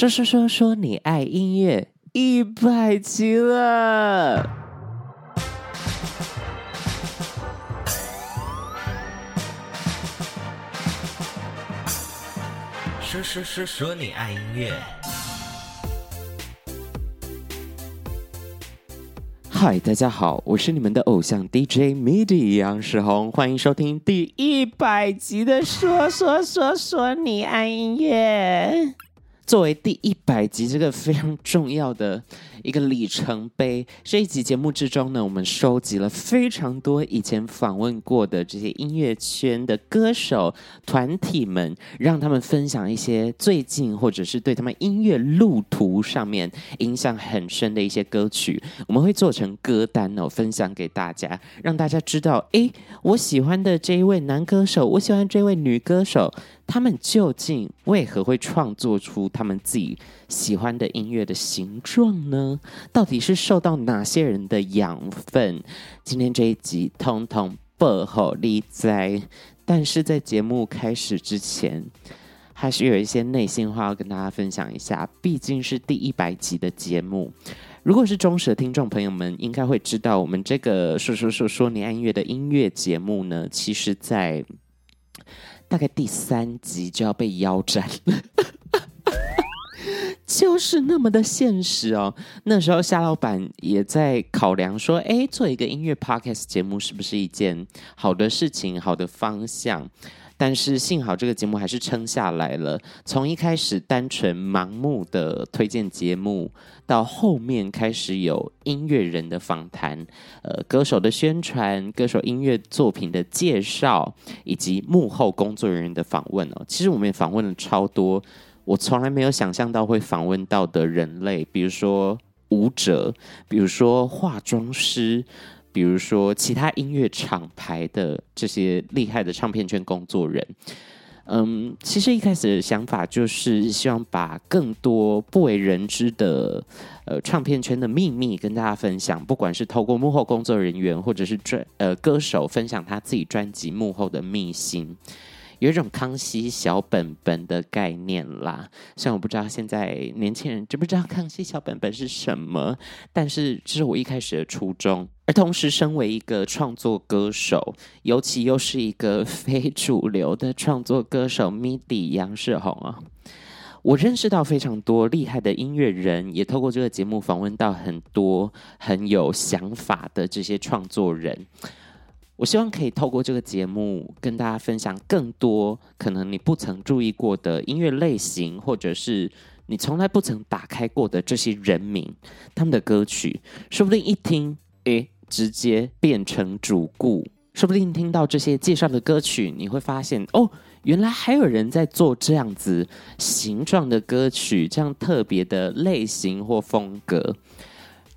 说说说说你爱音乐一百集了。说说说说你爱音乐。嗨，大家好，我是你们的偶像 DJ MIDI 杨世宏，欢迎收听第一百集的说说说说你爱音乐。作为第一百集这个非常重要的一个里程碑，这一集节目之中呢，我们收集了非常多以前访问过的这些音乐圈的歌手团体们，让他们分享一些最近或者是对他们音乐路途上面影响很深的一些歌曲，我们会做成歌单哦，分享给大家，让大家知道，诶，我喜欢的这一位男歌手，我喜欢这位女歌手。他们究竟为何会创作出他们自己喜欢的音乐的形状呢？到底是受到哪些人的养分？今天这一集通通不好立在。但是在节目开始之前，还是有一些内心话要跟大家分享一下。毕竟是第一百集的节目，如果是忠实的听众朋友们，应该会知道，我们这个说说说说你爱音乐的音乐节目呢，其实在。大概第三集就要被腰斩了，就是那么的现实哦。那时候夏老板也在考量说，哎，做一个音乐 podcast 节目是不是一件好的事情、好的方向？但是幸好这个节目还是撑下来了。从一开始单纯盲目的推荐节目，到后面开始有音乐人的访谈，呃，歌手的宣传、歌手音乐作品的介绍，以及幕后工作人员的访问哦。其实我们也访问了超多我从来没有想象到会访问到的人类，比如说舞者，比如说化妆师。比如说，其他音乐厂牌的这些厉害的唱片圈工作人，嗯，其实一开始的想法就是希望把更多不为人知的呃唱片圈的秘密跟大家分享，不管是透过幕后工作人员，或者是专呃歌手分享他自己专辑幕后的秘辛。有一种康熙小本本的概念啦，虽然我不知道现在年轻人知不知道康熙小本本是什么，但是这是我一开始的初衷。而同时，身为一个创作歌手，尤其又是一个非主流的创作歌手，MIDI 杨世宏啊，我认识到非常多厉害的音乐人，也透过这个节目访问到很多很有想法的这些创作人。我希望可以透过这个节目跟大家分享更多可能你不曾注意过的音乐类型，或者是你从来不曾打开过的这些人名，他们的歌曲，说不定一听，诶，直接变成主顾；说不定听到这些介绍的歌曲，你会发现，哦，原来还有人在做这样子形状的歌曲，这样特别的类型或风格。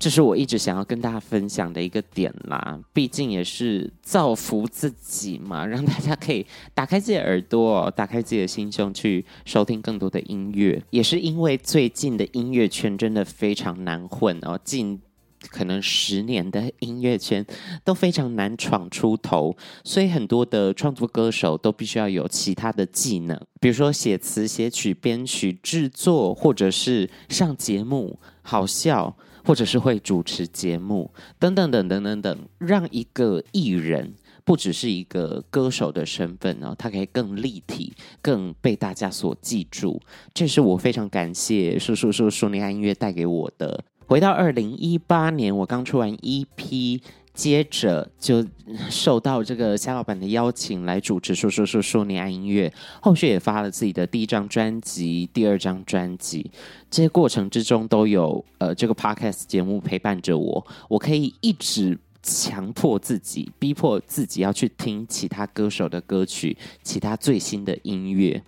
这是我一直想要跟大家分享的一个点啦，毕竟也是造福自己嘛，让大家可以打开自己的耳朵，打开自己的心胸去收听更多的音乐。也是因为最近的音乐圈真的非常难混哦，近可能十年的音乐圈都非常难闯出头，所以很多的创作歌手都必须要有其他的技能，比如说写词、写曲、编曲、制作，或者是上节目，好笑。或者是会主持节目等等等等等等，让一个艺人不只是一个歌手的身份呢，他可以更立体，更被大家所记住。这是我非常感谢叔叔叔叔你爱音乐带给我的。回到二零一八年，我刚出完 EP。接着就受到这个夏老板的邀请来主持说说说说你爱音乐，后续也发了自己的第一张专辑、第二张专辑，这些过程之中都有呃这个 podcast 节目陪伴着我，我可以一直强迫自己、逼迫自己要去听其他歌手的歌曲、其他最新的音乐，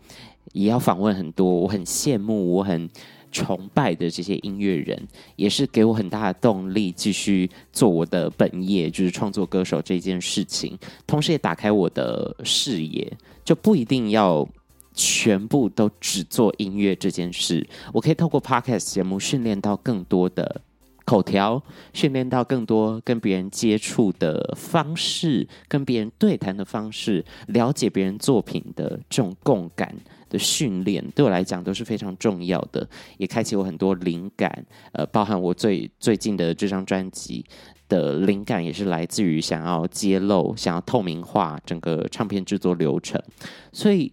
也要访问很多我很羡慕、我很。崇拜的这些音乐人，也是给我很大的动力，继续做我的本业，就是创作歌手这件事情。同时，也打开我的视野，就不一定要全部都只做音乐这件事。我可以透过 Podcast 节目训练到更多的口条，训练到更多跟别人接触的方式，跟别人对谈的方式，了解别人作品的这种共感。的训练，对我来讲都是非常重要的，也开启我很多灵感。呃，包含我最最近的这张专辑的灵感，也是来自于想要揭露、想要透明化整个唱片制作流程。所以，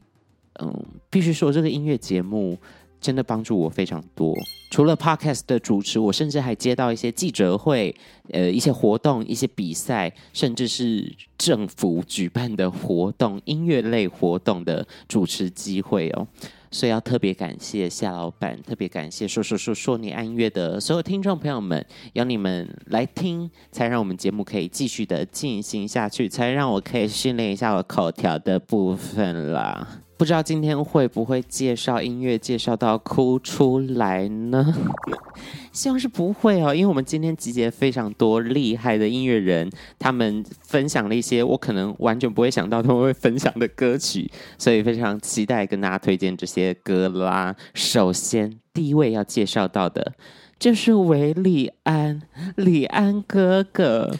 嗯，必须说这个音乐节目。真的帮助我非常多。除了 Podcast 的主持，我甚至还接到一些记者会、呃一些活动、一些比赛，甚至是政府举办的活动、音乐类活动的主持机会哦。所以要特别感谢夏老板，特别感谢说说说说你爱音乐的所有听众朋友们，有你们来听，才让我们节目可以继续的进行下去，才让我可以训练一下我口条的部分啦。不知道今天会不会介绍音乐介绍到哭出来呢？希望是不会哦，因为我们今天集结非常多厉害的音乐人，他们分享了一些我可能完全不会想到他们会分享的歌曲，所以非常期待跟大家推荐这些歌啦。首先，第一位要介绍到的就是韦礼安，礼安哥哥。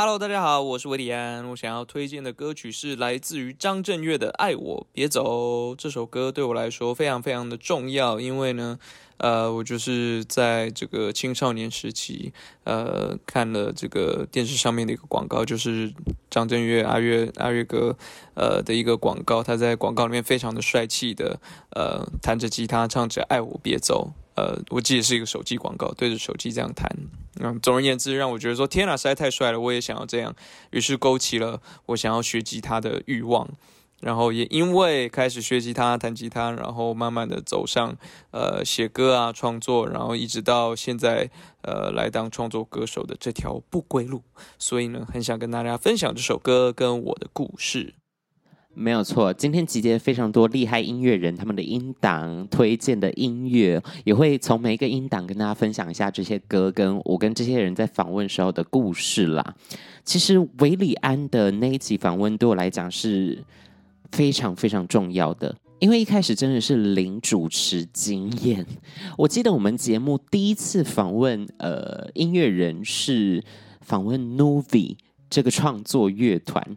Hello，大家好，我是韦礼安。我想要推荐的歌曲是来自于张震岳的《爱我别走》。这首歌对我来说非常非常的重要，因为呢，呃，我就是在这个青少年时期，呃，看了这个电视上面的一个广告，就是张震岳阿岳阿岳哥，呃的一个广告。他在广告里面非常的帅气的，呃，弹着吉他唱着《爱我别走》。呃，我记得是一个手机广告，对着手机这样弹。嗯，总而言之，让我觉得说天哪，实在太帅了，我也想要这样。于是勾起了我想要学吉他的欲望。然后也因为开始学吉他、弹吉他，然后慢慢的走上呃写歌啊、创作，然后一直到现在呃来当创作歌手的这条不归路。所以呢，很想跟大家分享这首歌跟我的故事。没有错，今天集结非常多厉害音乐人，他们的音档推荐的音乐，也会从每一个音档跟大家分享一下这些歌，跟我跟这些人在访问时候的故事啦。其实韦礼安的那一集访问对我来讲是非常非常重要的，因为一开始真的是零主持经验。我记得我们节目第一次访问呃音乐人是访问 Novi 这个创作乐团。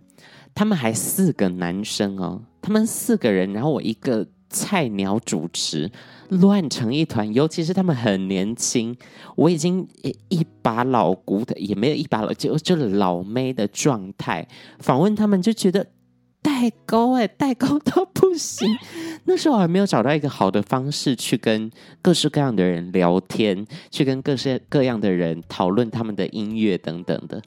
他们还四个男生哦，他们四个人，然后我一个菜鸟主持，乱成一团。尤其是他们很年轻，我已经一把老骨头，也没有一把老，就就老妹的状态。访问他们就觉得代沟哎，代沟到不行。那时候我还没有找到一个好的方式去跟各式各样的人聊天，去跟各式各样的人讨论他们的音乐等等的。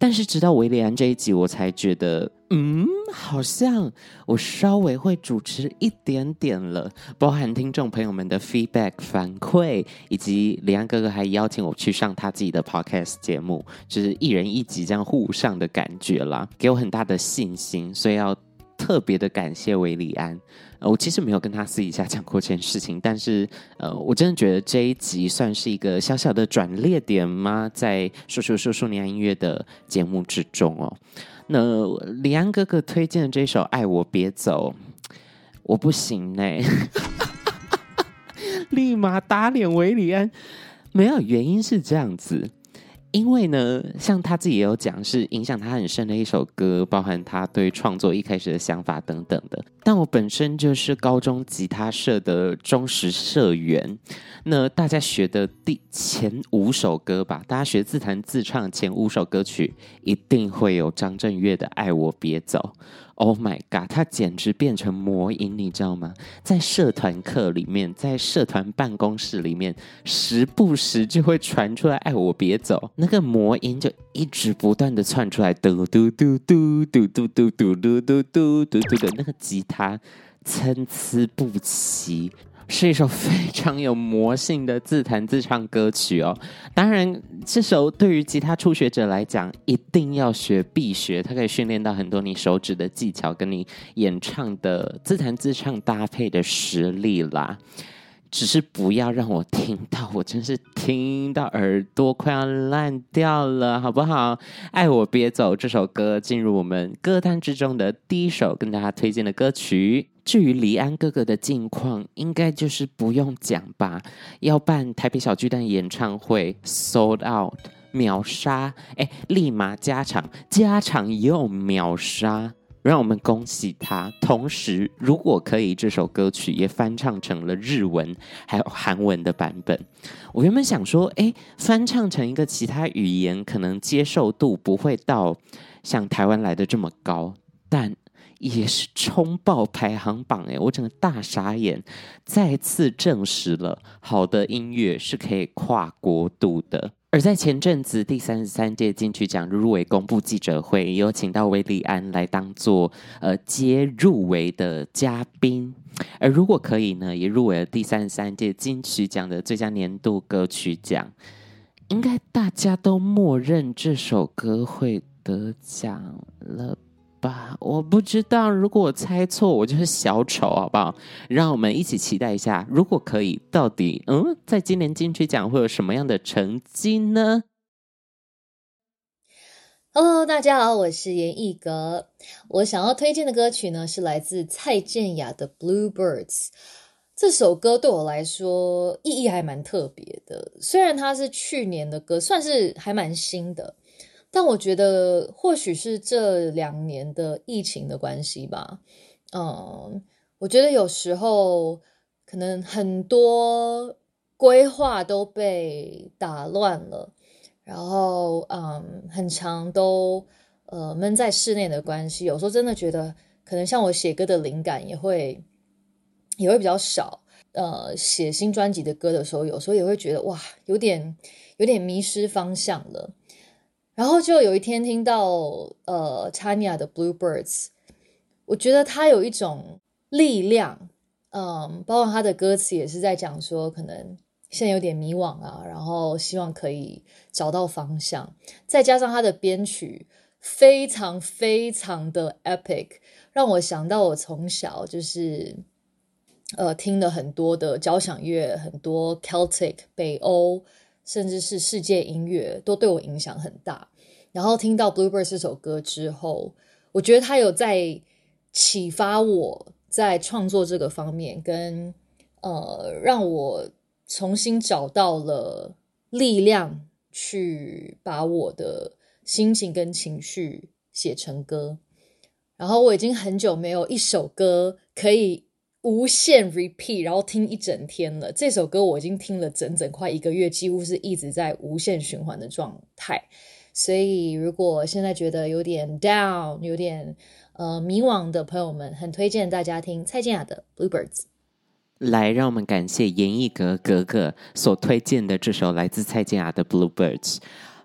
但是直到韦礼安这一集，我才觉得，嗯，好像我稍微会主持一点点了。包含听众朋友们的 feedback 反馈，以及李安哥哥还邀请我去上他自己的 podcast 节目，就是一人一集这样互上的感觉啦，给我很大的信心，所以要特别的感谢韦礼安。我其实没有跟他私底下讲过这件事情，但是呃，我真的觉得这一集算是一个小小的转捩点吗？在说说说说你爱音乐的节目之中哦。那李安哥哥推荐的这首《爱我别走》，我不行呢，立马打脸韦礼安。没有，原因是这样子。因为呢，像他自己也有讲，是影响他很深的一首歌，包含他对创作一开始的想法等等的。但我本身就是高中吉他社的忠实社员，那大家学的第前五首歌吧，大家学自弹自唱前五首歌曲，一定会有张震岳的《爱我别走》。Oh my god，他简直变成魔音，你知道吗？在社团课里面，在社团办公室里面，时不时就会传出来“爱我别走”，那个魔音就一直不断的窜出来，嘟嘟嘟嘟嘟嘟嘟嘟嘟嘟嘟嘟嘟的，那个吉他参差不齐。是一首非常有魔性的自弹自唱歌曲哦。当然，这首对于吉他初学者来讲，一定要学必学，它可以训练到很多你手指的技巧，跟你演唱的自弹自唱搭配的实力啦。只是不要让我听到，我真是听到耳朵快要烂掉了，好不好？爱我别走这首歌进入我们歌单之中的第一首，跟大家推荐的歌曲。至于黎安哥哥的近况，应该就是不用讲吧？要办台北小巨蛋演唱会，sold out，秒杀，哎，立马加场，加场又秒杀。让我们恭喜他。同时，如果可以，这首歌曲也翻唱成了日文还有韩文的版本。我原本想说，诶，翻唱成一个其他语言，可能接受度不会到像台湾来的这么高，但也是冲爆排行榜诶，我整个大傻眼，再次证实了好的音乐是可以跨国度的。而在前阵子第三十三届金曲奖入围公布记者会，有请到韦礼安来当做呃接入围的嘉宾。而如果可以呢，也入围了第三十三届金曲奖的最佳年度歌曲奖。应该大家都默认这首歌会得奖了。吧，我不知道。如果我猜错，我就是小丑，好不好？让我们一起期待一下，如果可以，到底嗯，在今年金曲奖会有什么样的成绩呢？Hello，大家好，我是严艺格。我想要推荐的歌曲呢，是来自蔡健雅的《Bluebirds》。这首歌对我来说意义还蛮特别的，虽然它是去年的歌，算是还蛮新的。但我觉得，或许是这两年的疫情的关系吧。嗯，我觉得有时候可能很多规划都被打乱了，然后嗯，很长都呃闷在室内的关系，有时候真的觉得，可能像我写歌的灵感也会也会比较少。呃，写新专辑的歌的时候，有时候也会觉得哇，有点有点迷失方向了。然后就有一天听到呃 Tanya 的 Bluebirds，我觉得他有一种力量，嗯，包括他的歌词也是在讲说，可能现在有点迷惘啊，然后希望可以找到方向。再加上他的编曲非常非常的 epic，让我想到我从小就是呃听了很多的交响乐，很多 Celtic 北欧。甚至是世界音乐都对我影响很大。然后听到《Bluebirds》这首歌之后，我觉得他有在启发我在创作这个方面，跟呃让我重新找到了力量，去把我的心情跟情绪写成歌。然后我已经很久没有一首歌可以。无限 repeat，然后听一整天了。这首歌我已经听了整整快一个月，几乎是一直在无限循环的状态。所以，如果现在觉得有点 down、有点呃迷惘的朋友们，很推荐大家听蔡健雅的《Bluebirds》。来，让我们感谢严艺格格格所推荐的这首来自蔡健雅的《Bluebirds》。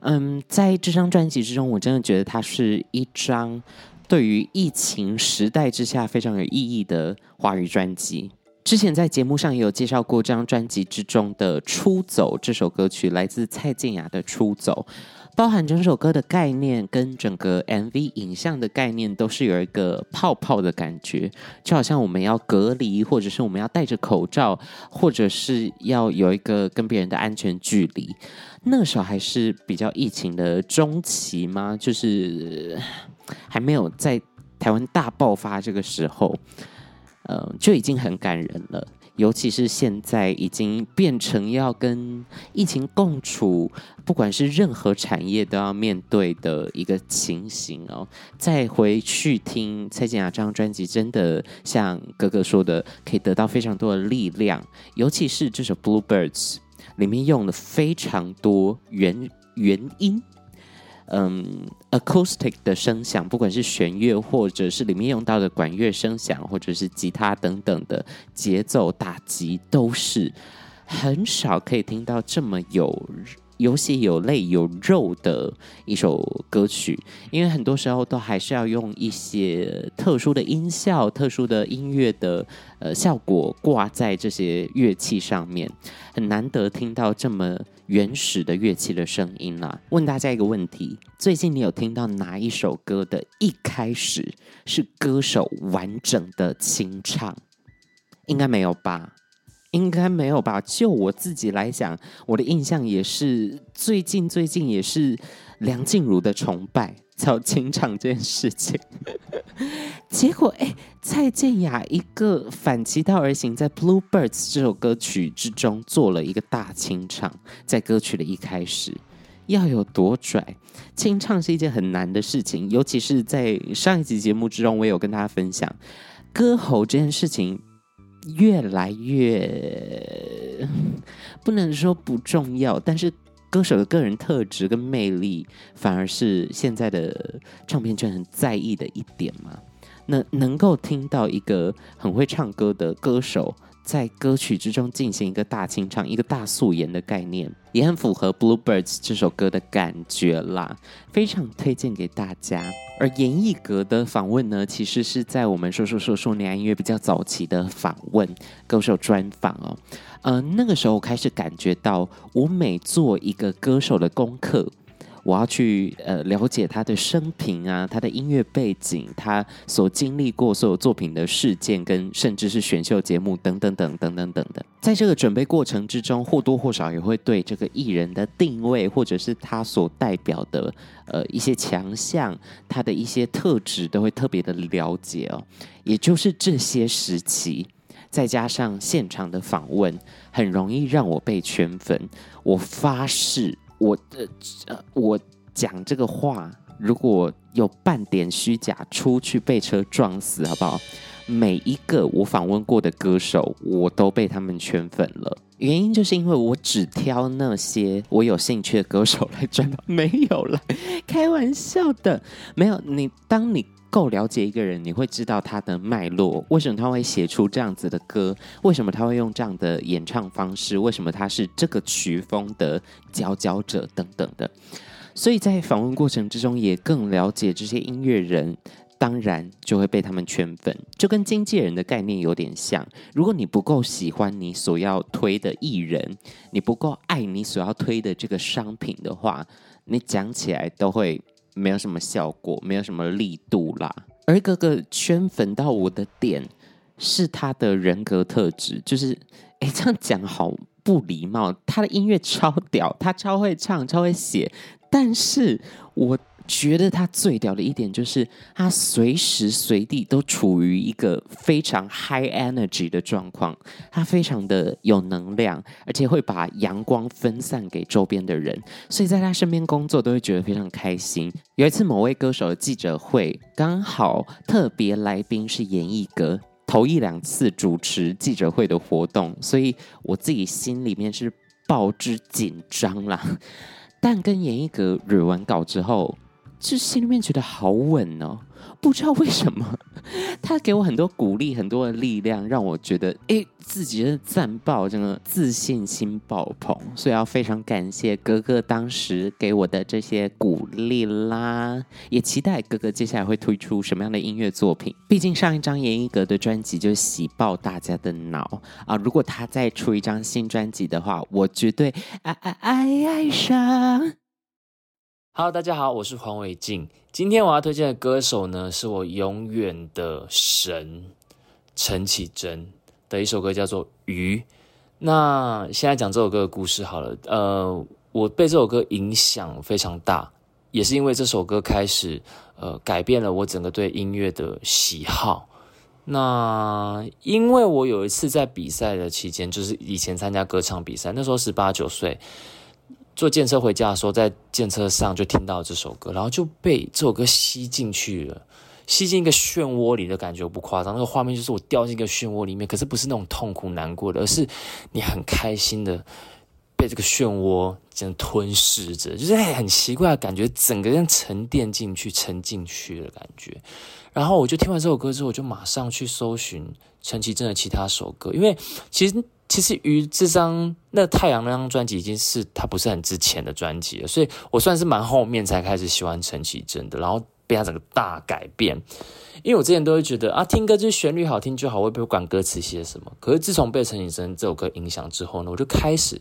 嗯，在这张专辑之中，我真的觉得它是一张。对于疫情时代之下非常有意义的华语专辑，之前在节目上也有介绍过这张专辑之中的《出走》这首歌曲，来自蔡健雅的《出走》，包含整首歌的概念跟整个 MV 影像的概念都是有一个泡泡的感觉，就好像我们要隔离，或者是我们要戴着口罩，或者是要有一个跟别人的安全距离。那时候还是比较疫情的中期吗？就是。还没有在台湾大爆发这个时候，呃，就已经很感人了。尤其是现在已经变成要跟疫情共处，不管是任何产业都要面对的一个情形哦。再回去听蔡健雅这张专辑，真的像哥哥说的，可以得到非常多的力量。尤其是这首《Bluebirds》里面用了非常多原原音。嗯，acoustic 的声响，不管是弦乐，或者是里面用到的管乐声响，或者是吉他等等的节奏打击，都是很少可以听到这么有有血有泪有肉的一首歌曲。因为很多时候都还是要用一些特殊的音效、特殊的音乐的呃效果挂在这些乐器上面，很难得听到这么。原始的乐器的声音啦。问大家一个问题：最近你有听到哪一首歌的一开始是歌手完整的清唱？应该没有吧？应该没有吧？就我自己来讲，我的印象也是最近最近也是梁静茹的崇拜。叫清唱这件事情，结果哎，蔡健雅一个反其道而行，在《Bluebirds》这首歌曲之中做了一个大清唱，在歌曲的一开始，要有多拽？清唱是一件很难的事情，尤其是在上一集节目之中，我也有跟大家分享，歌喉这件事情越来越不能说不重要，但是歌手的个人特质跟魅力，反而是现在的唱片圈很在意的一点嘛。那能够听到一个很会唱歌的歌手，在歌曲之中进行一个大清唱，一个大素颜的概念，也很符合《Bluebirds》这首歌的感觉啦，非常推荐给大家。而严艺格的访问呢，其实是在我们说说说说年音乐比较早期的访问歌手专访哦。呃，那个时候我开始感觉到，我每做一个歌手的功课。我要去呃了解他的生平啊，他的音乐背景，他所经历过所有作品的事件，跟甚至是选秀节目等等等等等等的。在这个准备过程之中，或多或少也会对这个艺人的定位，或者是他所代表的呃一些强项，他的一些特质，都会特别的了解哦。也就是这些时期，再加上现场的访问，很容易让我被圈粉。我发誓。我的呃，我讲这个话，如果有半点虚假，出去被车撞死，好不好？每一个我访问过的歌手，我都被他们圈粉了。原因就是因为我只挑那些我有兴趣的歌手来转，没有了，开玩笑的，没有。你当你。够了解一个人，你会知道他的脉络，为什么他会写出这样子的歌，为什么他会用这样的演唱方式，为什么他是这个曲风的佼佼者等等的。所以在访问过程之中，也更了解这些音乐人，当然就会被他们圈粉，就跟经纪人的概念有点像。如果你不够喜欢你所要推的艺人，你不够爱你所要推的这个商品的话，你讲起来都会。没有什么效果，没有什么力度啦。而哥哥圈粉到我的点是他的人格特质，就是哎，这样讲好不礼貌。他的音乐超屌，他超会唱，超会写，但是我。觉得他最屌的一点就是，他随时随地都处于一个非常 high energy 的状况，他非常的有能量，而且会把阳光分散给周边的人，所以在他身边工作都会觉得非常开心。有一次某位歌手的记者会，刚好特别来宾是严艺格，头一两次主持记者会的活动，所以我自己心里面是爆之紧张啦。但跟严艺格捋完稿之后，就心里面觉得好稳哦，不知道为什么，他给我很多鼓励，很多的力量，让我觉得哎，自己真的赞爆，真的自信心爆棚，所以要非常感谢哥哥当时给我的这些鼓励啦，也期待哥哥接下来会推出什么样的音乐作品。毕竟上一张严艺格的专辑就洗爆大家的脑啊，如果他再出一张新专辑的话，我绝对爱爱爱爱上。Hello，大家好，我是黄伟晋。今天我要推荐的歌手呢，是我永远的神陈绮贞的一首歌，叫做《鱼》。那现在讲这首歌的故事好了。呃，我被这首歌影响非常大，也是因为这首歌开始呃改变了我整个对音乐的喜好。那因为我有一次在比赛的期间，就是以前参加歌唱比赛，那时候十八九岁。坐电车回家的时候，在电车上就听到这首歌，然后就被这首歌吸进去了，吸进一个漩涡里的感觉，不夸张，那个画面就是我掉进一个漩涡里面，可是不是那种痛苦难过的，而是你很开心的被这个漩涡这样吞噬着，就是很奇怪的感觉，整个人沉淀进去、沉进去的感觉。然后我就听完这首歌之后，我就马上去搜寻陈绮贞的其他首歌，因为其实。其实于这张那太阳那张专辑已经是他不是很之前的专辑了，所以我算是蛮后面才开始喜欢陈绮贞的，然后被他整个大改变。因为我之前都会觉得啊，听歌就是旋律好听就好，我也不管歌词写什么。可是自从被陈绮贞这首歌影响之后呢，我就开始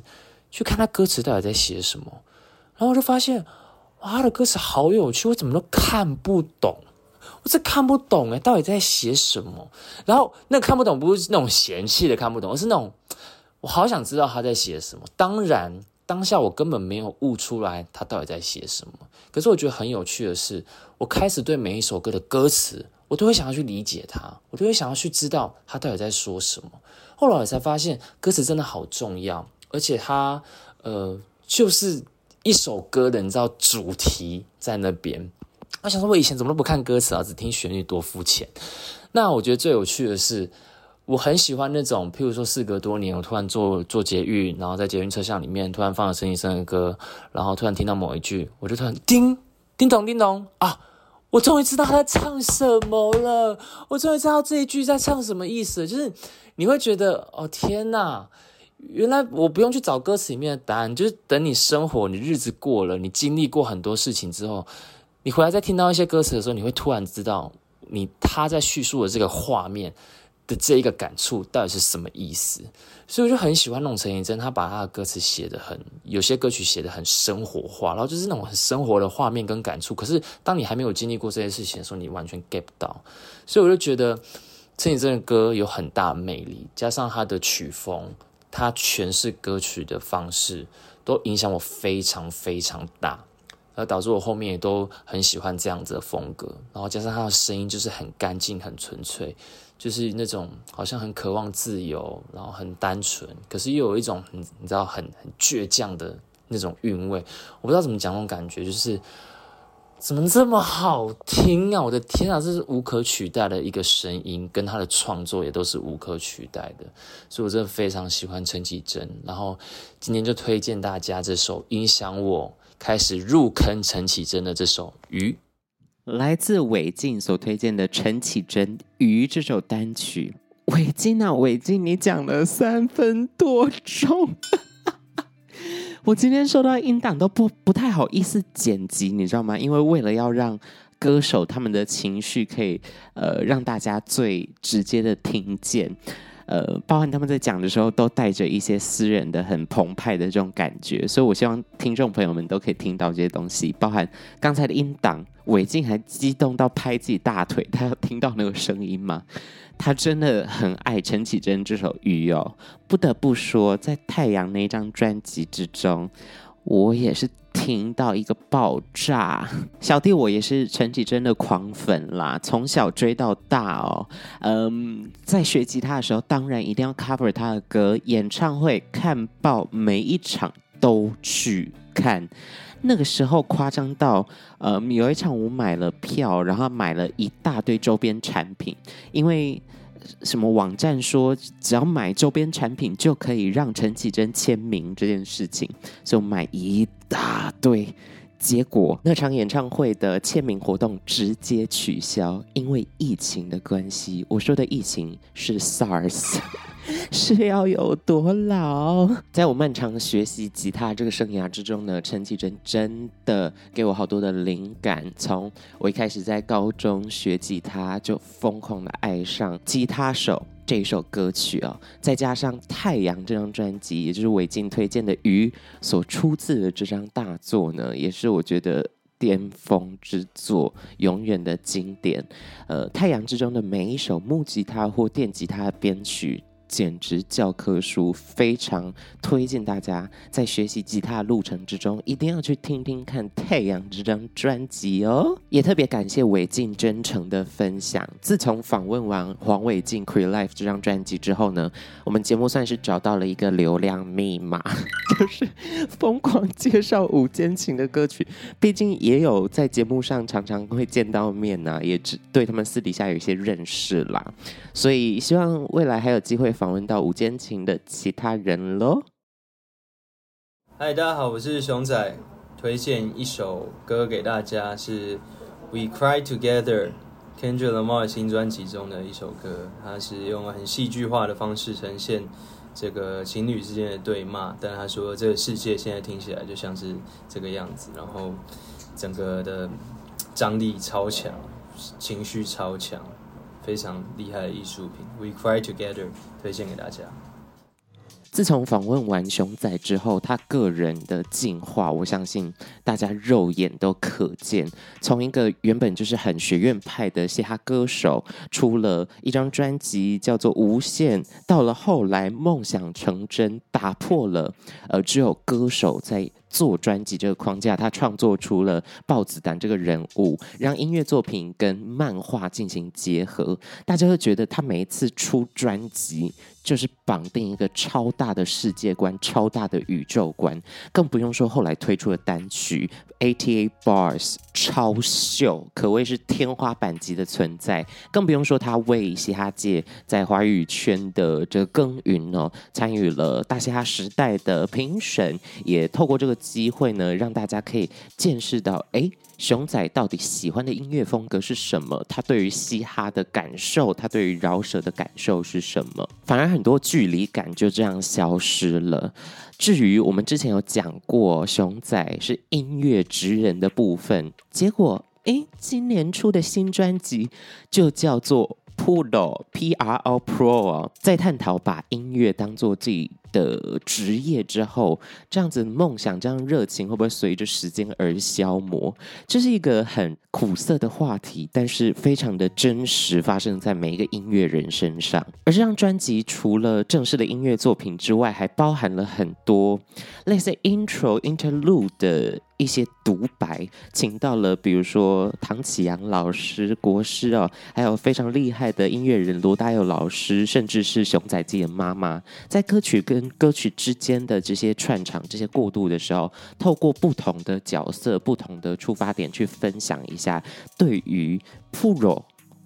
去看他歌词到底在写什么，然后我就发现哇，他的歌词好有趣，我怎么都看不懂。我是看不懂哎，到底在写什么？然后那看不懂不是那种嫌弃的看不懂，而是那种我好想知道他在写什么。当然，当下我根本没有悟出来他到底在写什么。可是我觉得很有趣的是，我开始对每一首歌的歌词，我都会想要去理解它，我都会想要去知道他到底在说什么。后来我才发现，歌词真的好重要，而且它呃，就是一首歌的你知道主题在那边。我想说，我以前怎么都不看歌词啊，只听旋律，多肤浅。那我觉得最有趣的是，我很喜欢那种，譬如说，事隔多年，我突然坐坐捷运，然后在捷运车厢里面突然放了陈綺贞的歌，然后突然听到某一句，我就突然叮叮咚叮咚啊！我终于知道他在唱什么了，我终于知道这一句在唱什么意思。就是你会觉得，哦天哪，原来我不用去找歌词里面的答案，就是等你生活，你日子过了，你经历过很多事情之后。你回来再听到一些歌词的时候，你会突然知道，你他在叙述的这个画面的这一个感触到底是什么意思。所以我就很喜欢那种陈綺贞，他把他的歌词写得很，有些歌曲写得很生活化，然后就是那种很生活的画面跟感触。可是当你还没有经历过这些事情的时候，你完全 get 不到。所以我就觉得陈綺贞的歌有很大的魅力，加上他的曲风，他诠释歌曲的方式，都影响我非常非常大。而导致我后面也都很喜欢这样子的风格，然后加上他的声音就是很干净、很纯粹，就是那种好像很渴望自由，然后很单纯，可是又有一种很你知道很很倔强的那种韵味。我不知道怎么讲那种感觉，就是怎么这么好听啊！我的天啊，这是无可取代的一个声音，跟他的创作也都是无可取代的，所以我真的非常喜欢陈绮贞。然后今天就推荐大家这首影响我。开始入坑陈绮贞的这首《鱼》，来自伟静所推荐的陈绮贞《鱼》这首单曲。伟静啊，伟静，你讲了三分多钟，我今天收到音档都不不太好意思剪辑，你知道吗？因为为了要让歌手他们的情绪可以呃让大家最直接的听见。呃，包含他们在讲的时候，都带着一些私人的、很澎湃的这种感觉，所以我希望听众朋友们都可以听到这些东西。包含刚才的音档，韦静还激动到拍自己大腿，他要听到那个声音吗？他真的很爱陈绮贞这首《鱼》哦，不得不说，在《太阳》那张专辑之中，我也是。听到一个爆炸，小弟我也是陈绮贞的狂粉啦，从小追到大哦。嗯，在学吉他的时候，当然一定要 cover 他的歌，演唱会看爆，每一场都去看。那个时候夸张到，嗯，有一场我买了票，然后买了一大堆周边产品，因为。什么网站说只要买周边产品就可以让陈绮贞签名这件事情，就买一大堆，结果那场演唱会的签名活动直接取消，因为疫情的关系。我说的疫情是 SARS。是要有多老？在我漫长学习吉他这个生涯之中呢，陈绮贞真的给我好多的灵感。从我一开始在高中学吉他，就疯狂的爱上《吉他手》这一首歌曲啊，再加上《太阳》这张专辑，也就是韦静推荐的《鱼》所出自的这张大作呢，也是我觉得巅峰之作，永远的经典。呃，《太阳》之中的每一首木吉他或电吉他的编曲。简直教科书，非常推荐大家在学习吉他路程之中，一定要去听听看《太阳》这张专辑哦。也特别感谢伟晋真诚的分享。自从访问完黄伟晋《Create Life》这张专辑之后呢，我们节目算是找到了一个流量密码，就是疯狂介绍五坚情的歌曲。毕竟也有在节目上常常会见到面呐、也只对他们私底下有一些认识啦。所以希望未来还有机会访问到五坚情的其他人喽。嗨，大家好，我是熊仔，推荐一首歌给大家，是《We Cry Together》Kendrick Lamar 新专辑中的一首歌。它是用很戏剧化的方式呈现这个情侣之间的对骂，但他说这个世界现在听起来就像是这个样子，然后整个的张力超强，情绪超强。非常厉害的艺术品，We Cry Together，推荐给大家。自从访问完熊仔之后，他个人的进化，我相信大家肉眼都可见。从一个原本就是很学院派的嘻哈歌手，出了一张专辑叫做《无限》，到了后来梦想成真，打破了呃只有歌手在做专辑这个框架，他创作出了豹子胆这个人物，让音乐作品跟漫画进行结合。大家会觉得他每一次出专辑，就是绑定一个超大的世界观、超大的宇宙观，更不用说后来推出的单曲《ATA Bars》超秀，可谓是天花板级的存在。更不用说他为嘻哈界在华语圈的这个耕耘哦，参与了大嘻哈时代的评审，也透过这个机会呢，让大家可以见识到，哎。熊仔到底喜欢的音乐风格是什么？他对于嘻哈的感受，他对于饶舌的感受是什么？反而很多距离感就这样消失了。至于我们之前有讲过，熊仔是音乐职人的部分，结果诶，今年出的新专辑就叫做 Pro P R O Pro，在探讨把音乐当做自己的职业之后，这样子梦想、这样热情会不会随着时间而消磨？这是一个很苦涩的话题，但是非常的真实，发生在每一个音乐人身上。而这张专辑除了正式的音乐作品之外，还包含了很多类似 intro、interlude 的。一些独白，请到了比如说唐启阳老师、国师哦，还有非常厉害的音乐人罗大佑老师，甚至是熊仔自己的妈妈，在歌曲跟歌曲之间的这些串场、这些过渡的时候，透过不同的角色、不同的出发点去分享一下对于 Pro。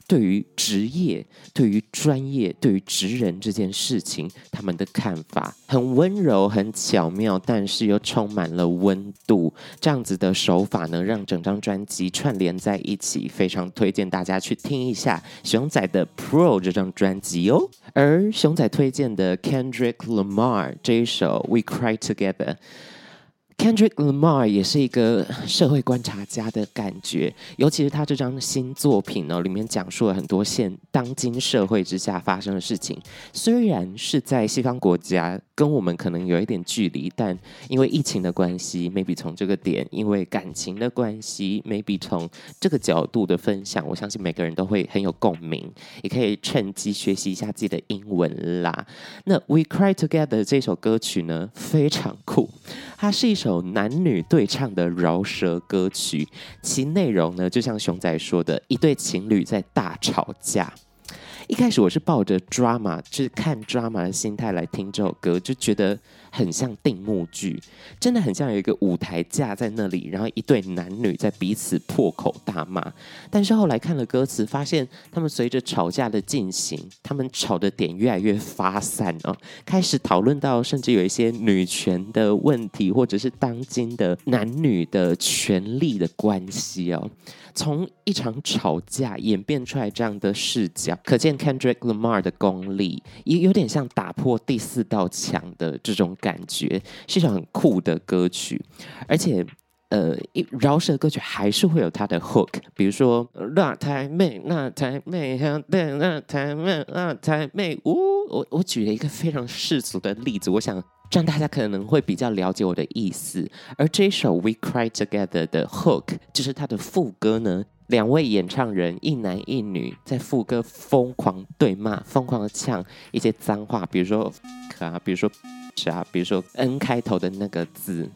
对于职业、对于专业、对于职人这件事情，他们的看法很温柔、很巧妙，但是又充满了温度。这样子的手法呢，让整张专辑串联在一起，非常推荐大家去听一下熊仔的《Pro》这张专辑哦。而熊仔推荐的 Kendrick Lamar 这一首《We Cry Together》。Kendrick Lamar 也是一个社会观察家的感觉，尤其是他这张新作品呢，里面讲述了很多现当今社会之下发生的事情。虽然是在西方国家，跟我们可能有一点距离，但因为疫情的关系，maybe 从这个点，因为感情的关系，maybe 从这个角度的分享，我相信每个人都会很有共鸣，也可以趁机学习一下自己的英文啦。那 We Cry Together 这首歌曲呢，非常酷，它是一首。男女对唱的饶舌歌曲，其内容呢，就像熊仔说的，一对情侣在大吵架。一开始我是抱着 drama，就是看 drama 的心态来听这首歌，就觉得。很像定目剧，真的很像有一个舞台架在那里，然后一对男女在彼此破口大骂。但是后来看了歌词，发现他们随着吵架的进行，他们吵的点越来越发散哦，开始讨论到甚至有一些女权的问题，或者是当今的男女的权利的关系哦。从一场吵架演变出来这样的视角，可见 Kendrick Lamar 的功力，也有点像打破第四道墙的这种感觉，是一首很酷的歌曲。而且，呃，饶舌歌曲还是会有它的 hook，比如说那台妹，那台妹，对，那台妹，那台妹，呜，我我举了一个非常世俗的例子，我想。这样大家可能会比较了解我的意思。而这一首《We Cry Together》的 Hook 就是它的副歌呢，两位演唱人一男一女在副歌疯狂对骂，疯狂的呛一些脏话，比如说啊，比如说啊，比如说 N 开头的那个字。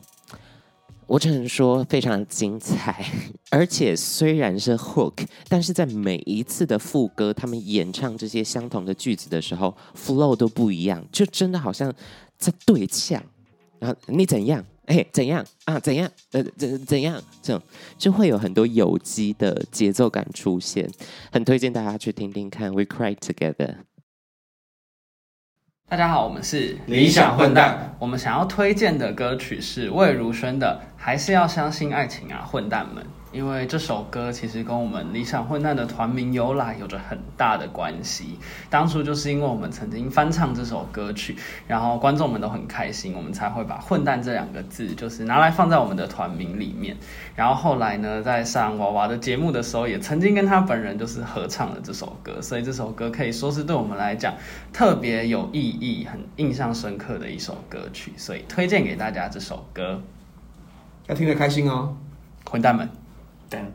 我只能说非常精彩，而且虽然是 Hook，但是在每一次的副歌，他们演唱这些相同的句子的时候，flow 都不一样，就真的好像。在对呛，然后你怎样？哎，怎样啊？怎样？呃，怎怎样？这种就会有很多有机的节奏感出现，很推荐大家去听听看。We cry together。大家好，我们是理想混蛋。我们想要推荐的歌曲是魏如萱的《还是要相信爱情啊，混蛋们》。因为这首歌其实跟我们理想混蛋的团名由来有着很大的关系。当初就是因为我们曾经翻唱这首歌曲，然后观众们都很开心，我们才会把“混蛋”这两个字就是拿来放在我们的团名里面。然后后来呢，在上娃娃的节目的时候，也曾经跟他本人就是合唱了这首歌，所以这首歌可以说是对我们来讲特别有意义、很印象深刻的一首歌曲，所以推荐给大家这首歌，要听得开心哦，混蛋们。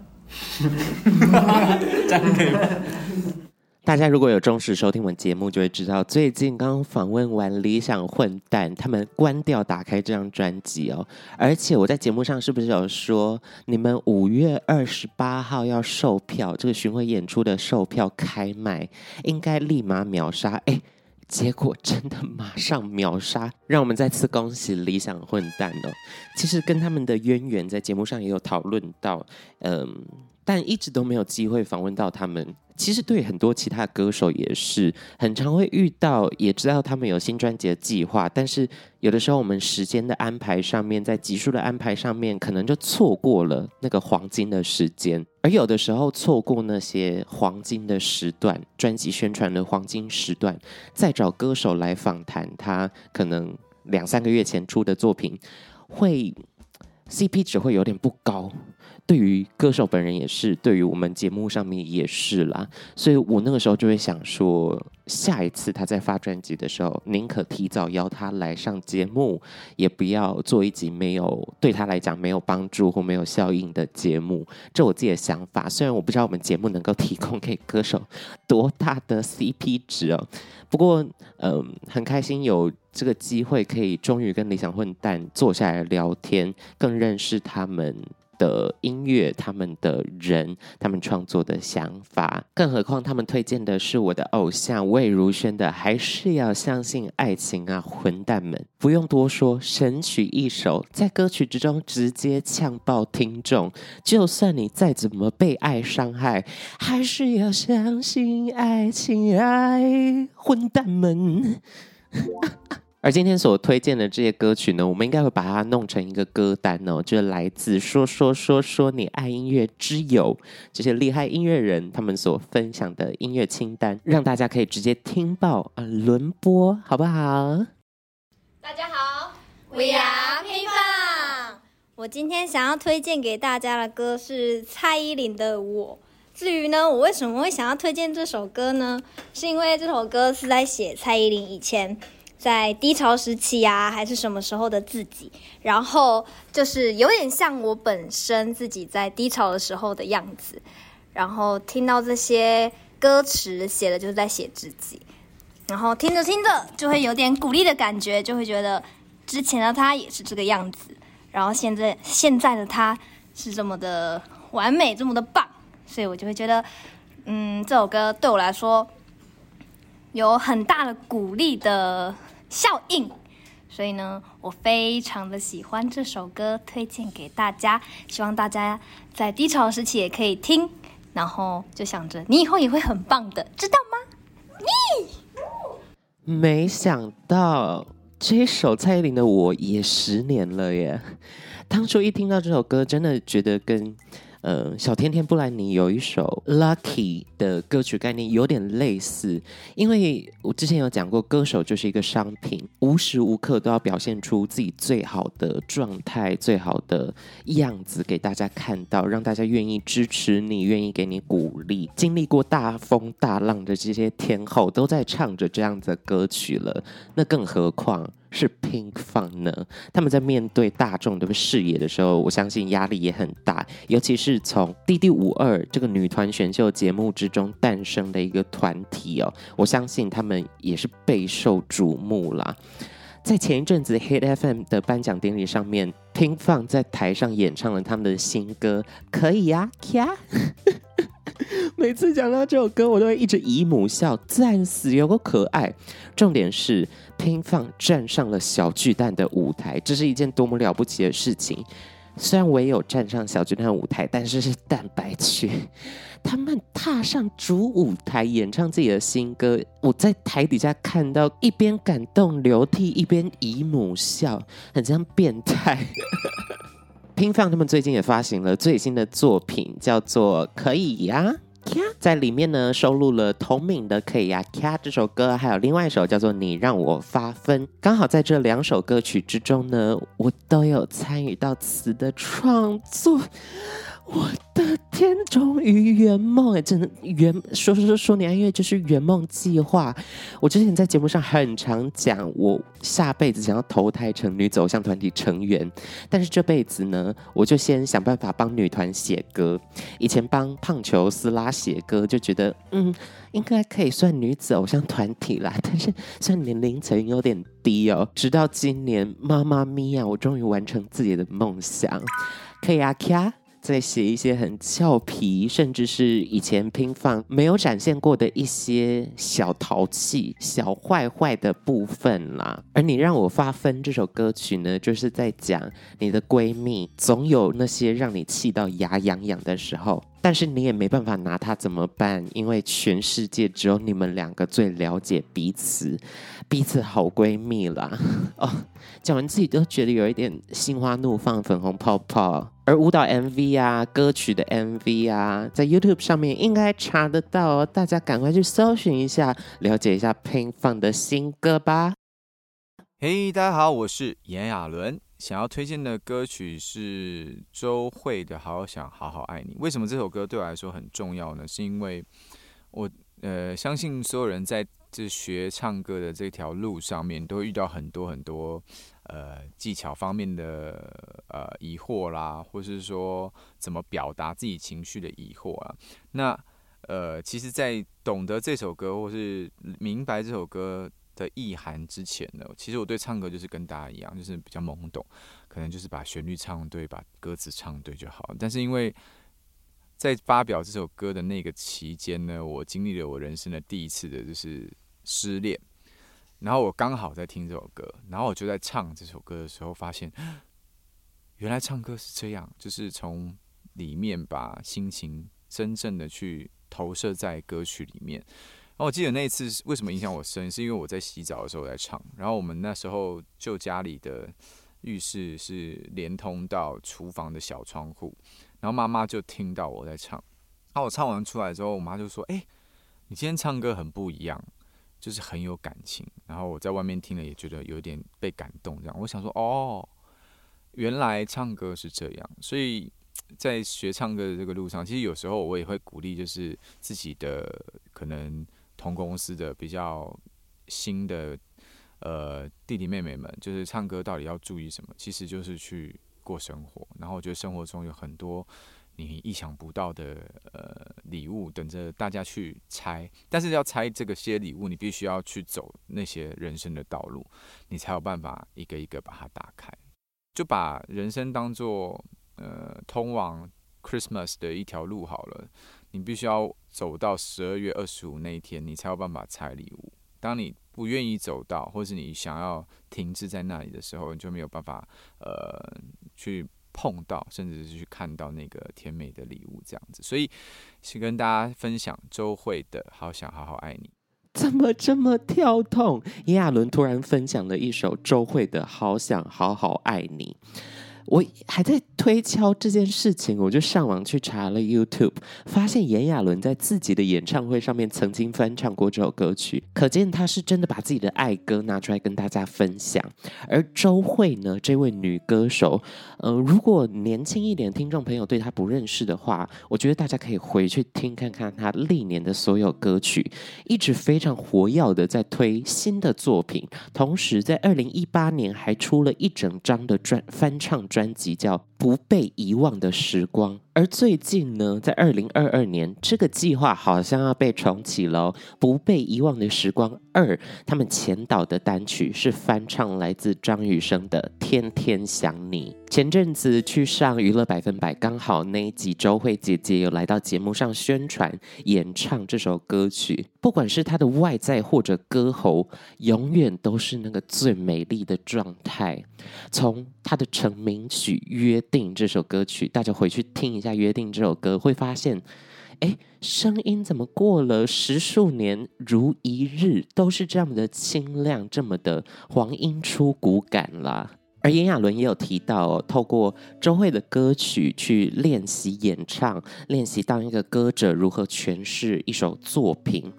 大家如果有忠实收听我们节目，就会知道最近刚访问完理想混蛋，他们关掉打开这张专辑哦。而且我在节目上是不是有说，你们五月二十八号要售票，这个巡回演出的售票开卖，应该立马秒杀。哎，结果真的马上秒杀，让我们再次恭喜理想混蛋哦。其实跟他们的渊源在节目上也有讨论到，嗯，但一直都没有机会访问到他们。其实对很多其他歌手也是很常会遇到，也知道他们有新专辑的计划，但是有的时候我们时间的安排上面，在集数的安排上面，可能就错过了那个黄金的时间，而有的时候错过那些黄金的时段，专辑宣传的黄金时段，再找歌手来访谈，他可能两三个月前出的作品，会 CP 值会有点不高。对于歌手本人也是，对于我们节目上面也是啦，所以我那个时候就会想说，下一次他在发专辑的时候，宁可提早邀他来上节目，也不要做一集没有对他来讲没有帮助或没有效应的节目。这我自己的想法，虽然我不知道我们节目能够提供给歌手多大的 CP 值哦，不过嗯，很开心有这个机会可以终于跟理想混蛋坐下来聊天，更认识他们。的音乐，他们的人，他们创作的想法，更何况他们推荐的是我的偶像魏如萱的，还是要相信爱情啊，混蛋们！不用多说，神曲一首，在歌曲之中直接呛爆听众。就算你再怎么被爱伤害，还是要相信爱情，爱混蛋们。而今天所推荐的这些歌曲呢，我们应该会把它弄成一个歌单哦，就是来自说说说说你爱音乐之友这些厉害音乐人他们所分享的音乐清单，让大家可以直接听爆啊，轮播好不好？大家好，We are 乒乓。我今天想要推荐给大家的歌是蔡依林的《我》。至于呢，我为什么会想要推荐这首歌呢？是因为这首歌是在写蔡依林以前。在低潮时期呀、还是什么时候的自己，然后就是有点像我本身自己在低潮的时候的样子，然后听到这些歌词写的就是在写自己，然后听着听着就会有点鼓励的感觉，就会觉得之前的他也是这个样子，然后现在现在的他是这么的完美，这么的棒，所以我就会觉得，嗯，这首歌对我来说有很大的鼓励的。效应，所以呢，我非常的喜欢这首歌，推荐给大家。希望大家在低潮时期也可以听，然后就想着你以后也会很棒的，知道吗？你没想到这首蔡依林的《我》也十年了耶！当初一听到这首歌，真的觉得跟。呃，小甜甜布兰妮有一首《Lucky》的歌曲概念有点类似，因为我之前有讲过，歌手就是一个商品，无时无刻都要表现出自己最好的状态、最好的样子给大家看到，让大家愿意支持你，愿意给你鼓励。经历过大风大浪的这些天后都在唱着这样子的歌曲了，那更何况。是 Pinkfong 呢？他们在面对大众的视野的时候，我相信压力也很大。尤其是从《弟弟五二》这个女团选秀节目之中诞生的一个团体哦，我相信他们也是备受瞩目啦。在前一阵子 Hit FM 的颁奖典礼上面，Pinkfong 在台上演唱了他们的新歌《可以呀、啊》。每次讲到这首歌，我都会一直姨母笑，赞死，有个可爱。重点是 Pinkfong 站上了小巨蛋的舞台，这是一件多么了不起的事情。虽然我也有站上小巨蛋舞台，但是是蛋白区。他们踏上主舞台演唱自己的新歌，我在台底下看到，一边感动流涕，一边姨母笑，很像变态。Pinkfong 他们最近也发行了最新的作品，叫做《可以呀》，在里面呢收录了同名的《可以呀》这首歌，还有另外一首叫做《你让我发疯》。刚好在这两首歌曲之中呢，我都有参与到词的创作。我的天，终于圆梦哎！真的圆说说说说年音乐就是圆梦计划。我之前在节目上很常讲，我下辈子想要投胎成女子偶像团体成员，但是这辈子呢，我就先想办法帮女团写歌。以前帮胖球斯拉写歌，就觉得嗯，应该可以算女子偶像团体啦，但是算年龄层有点低哦。直到今年，妈妈咪呀，我终于完成自己的梦想，可以啊，卡。在写一些很俏皮，甚至是以前拼放没有展现过的一些小淘气、小坏坏的部分啦。而你让我发疯这首歌曲呢，就是在讲你的闺蜜总有那些让你气到牙痒痒的时候，但是你也没办法拿她怎么办，因为全世界只有你们两个最了解彼此，彼此好闺蜜啦。哦，讲完自己都觉得有一点心花怒放、粉红泡泡。而舞蹈 MV 啊，歌曲的 MV 啊，在 YouTube 上面应该查得到哦，大家赶快去搜寻一下，了解一下 Pink Fun 的新歌吧。嘿大家好，我是炎亚纶，想要推荐的歌曲是周蕙的《好想好好爱你》。为什么这首歌对我来说很重要呢？是因为我呃相信所有人在这学唱歌的这条路上面，都会遇到很多很多。呃，技巧方面的呃疑惑啦，或是说怎么表达自己情绪的疑惑啊。那呃，其实，在懂得这首歌或是明白这首歌的意涵之前呢，其实我对唱歌就是跟大家一样，就是比较懵懂，可能就是把旋律唱对，把歌词唱对就好。但是因为在发表这首歌的那个期间呢，我经历了我人生的第一次的就是失恋。然后我刚好在听这首歌，然后我就在唱这首歌的时候，发现 原来唱歌是这样，就是从里面把心情真正的去投射在歌曲里面。然后我记得那一次为什么影响我深，是因为我在洗澡的时候在唱，然后我们那时候就家里的浴室是连通到厨房的小窗户，然后妈妈就听到我在唱，然后我唱完出来之后，我妈就说：“哎，你今天唱歌很不一样。”就是很有感情，然后我在外面听了也觉得有点被感动，这样我想说哦，原来唱歌是这样，所以在学唱歌的这个路上，其实有时候我也会鼓励，就是自己的可能同公司的比较新的呃弟弟妹妹们，就是唱歌到底要注意什么？其实就是去过生活，然后我觉得生活中有很多。你意想不到的呃礼物等着大家去拆，但是要拆这个些礼物，你必须要去走那些人生的道路，你才有办法一个一个把它打开。就把人生当做呃通往 Christmas 的一条路好了，你必须要走到十二月二十五那一天，你才有办法拆礼物。当你不愿意走到，或是你想要停滞在那里的时候，你就没有办法呃去。碰到，甚至是去看到那个甜美的礼物，这样子，所以是跟大家分享周蕙的《好想好好爱你》。怎么这么跳痛？炎亚纶突然分享了一首周蕙的《好想好好爱你》。我还在推敲这件事情，我就上网去查了 YouTube，发现炎亚纶在自己的演唱会上面曾经翻唱过这首歌曲，可见他是真的把自己的爱歌拿出来跟大家分享。而周蕙呢，这位女歌手，呃，如果年轻一点听众朋友对她不认识的话，我觉得大家可以回去听看看她历年的所有歌曲，一直非常活跃的在推新的作品，同时在二零一八年还出了一整张的专翻唱专。专辑叫《不被遗忘的时光》，而最近呢，在二零二二年，这个计划好像要被重启了，《不被遗忘的时光二》，他们前导的单曲是翻唱来自张雨生的《天天想你》。前阵子去上娱乐百分百，刚好那一集周蕙姐姐有来到节目上宣传演唱这首歌曲。不管是她的外在或者歌喉，永远都是那个最美丽的状态。从她的成名曲《约定》这首歌曲，大家回去听一下《约定》这首歌，会发现，哎，声音怎么过了十数年如一日，都是这么的清亮，这么的黄莺出谷感啦。而炎亚纶也有提到哦，透过周蕙的歌曲去练习演唱，练习当一个歌者如何诠释一首作品。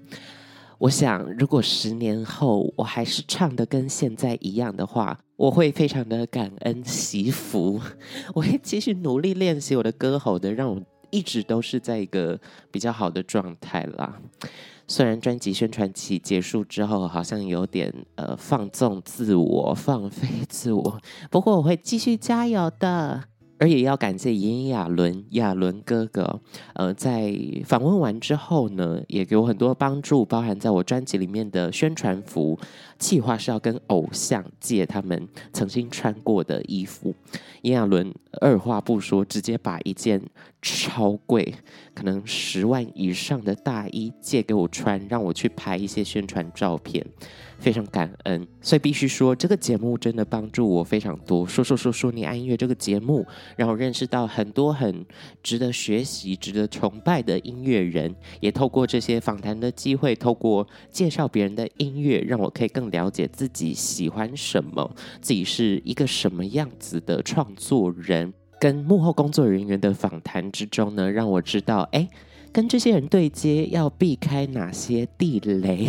我想，如果十年后我还是唱得跟现在一样的话，我会非常的感恩惜福，我会继续努力练习我的歌喉的，让我一直都是在一个比较好的状态啦。虽然专辑宣传期结束之后，好像有点呃放纵自我、放飞自我，不过我会继续加油的。而也要感谢炎亚纶，亚纶哥哥，呃，在访问完之后呢，也给我很多帮助，包含在我专辑里面的宣传服，计划是要跟偶像借他们曾经穿过的衣服。炎亚纶二话不说，直接把一件超贵，可能十万以上的大衣借给我穿，让我去拍一些宣传照片。非常感恩，所以必须说，这个节目真的帮助我非常多。说说说说你爱音乐这个节目，让我认识到很多很值得学习、值得崇拜的音乐人，也透过这些访谈的机会，透过介绍别人的音乐，让我可以更了解自己喜欢什么，自己是一个什么样子的创作人。跟幕后工作人员的访谈之中呢，让我知道，哎，跟这些人对接要避开哪些地雷。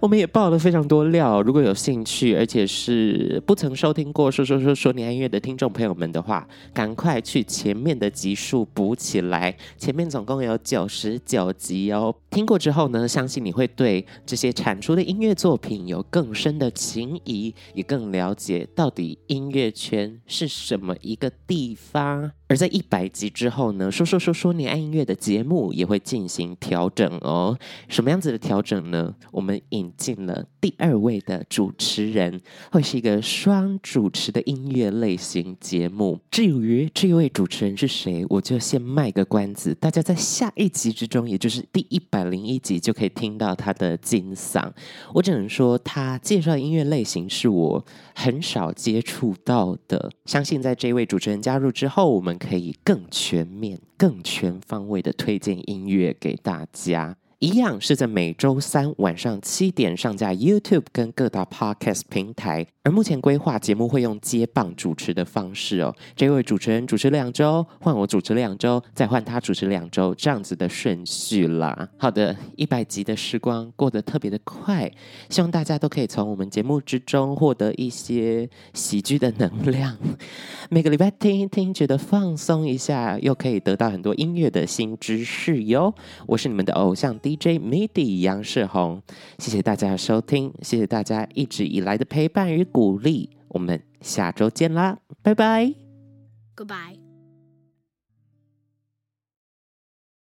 我们也爆了非常多料，如果有兴趣，而且是不曾收听过说说说说你爱音乐的听众朋友们的话，赶快去前面的集数补起来。前面总共有九十九集哦，听过之后呢，相信你会对这些产出的音乐作品有更深的情谊，也更了解到底音乐圈是什么一个地方。而在一百集之后呢，说说说说你爱音乐的节目也会进行调整哦。什么样子的调整呢？我们引进了第二位的主持人，会是一个双主持的音乐类型节目。至于这一位主持人是谁，我就先卖个关子，大家在下一集之中，也就是第一百零一集就可以听到他的金嗓。我只能说，他介绍音乐类型是我很少接触到的。相信在这位主持人加入之后，我们。可以更全面、更全方位的推荐音乐给大家。一样是在每周三晚上七点上架 YouTube 跟各大 Podcast 平台，而目前规划节目会用接棒主持的方式哦。这位主持人主持两周，换我主持两周，再换他主持两周，这样子的顺序啦。好的，一百集的时光过得特别的快，希望大家都可以从我们节目之中获得一些喜剧的能量。每个礼拜听一听，觉得放松一下，又可以得到很多音乐的新知识哟。我是你们的偶像。DJ MIDI 杨世宏，谢谢大家的收听，谢谢大家一直以来的陪伴与鼓励，我们下周见啦，拜拜，Goodbye。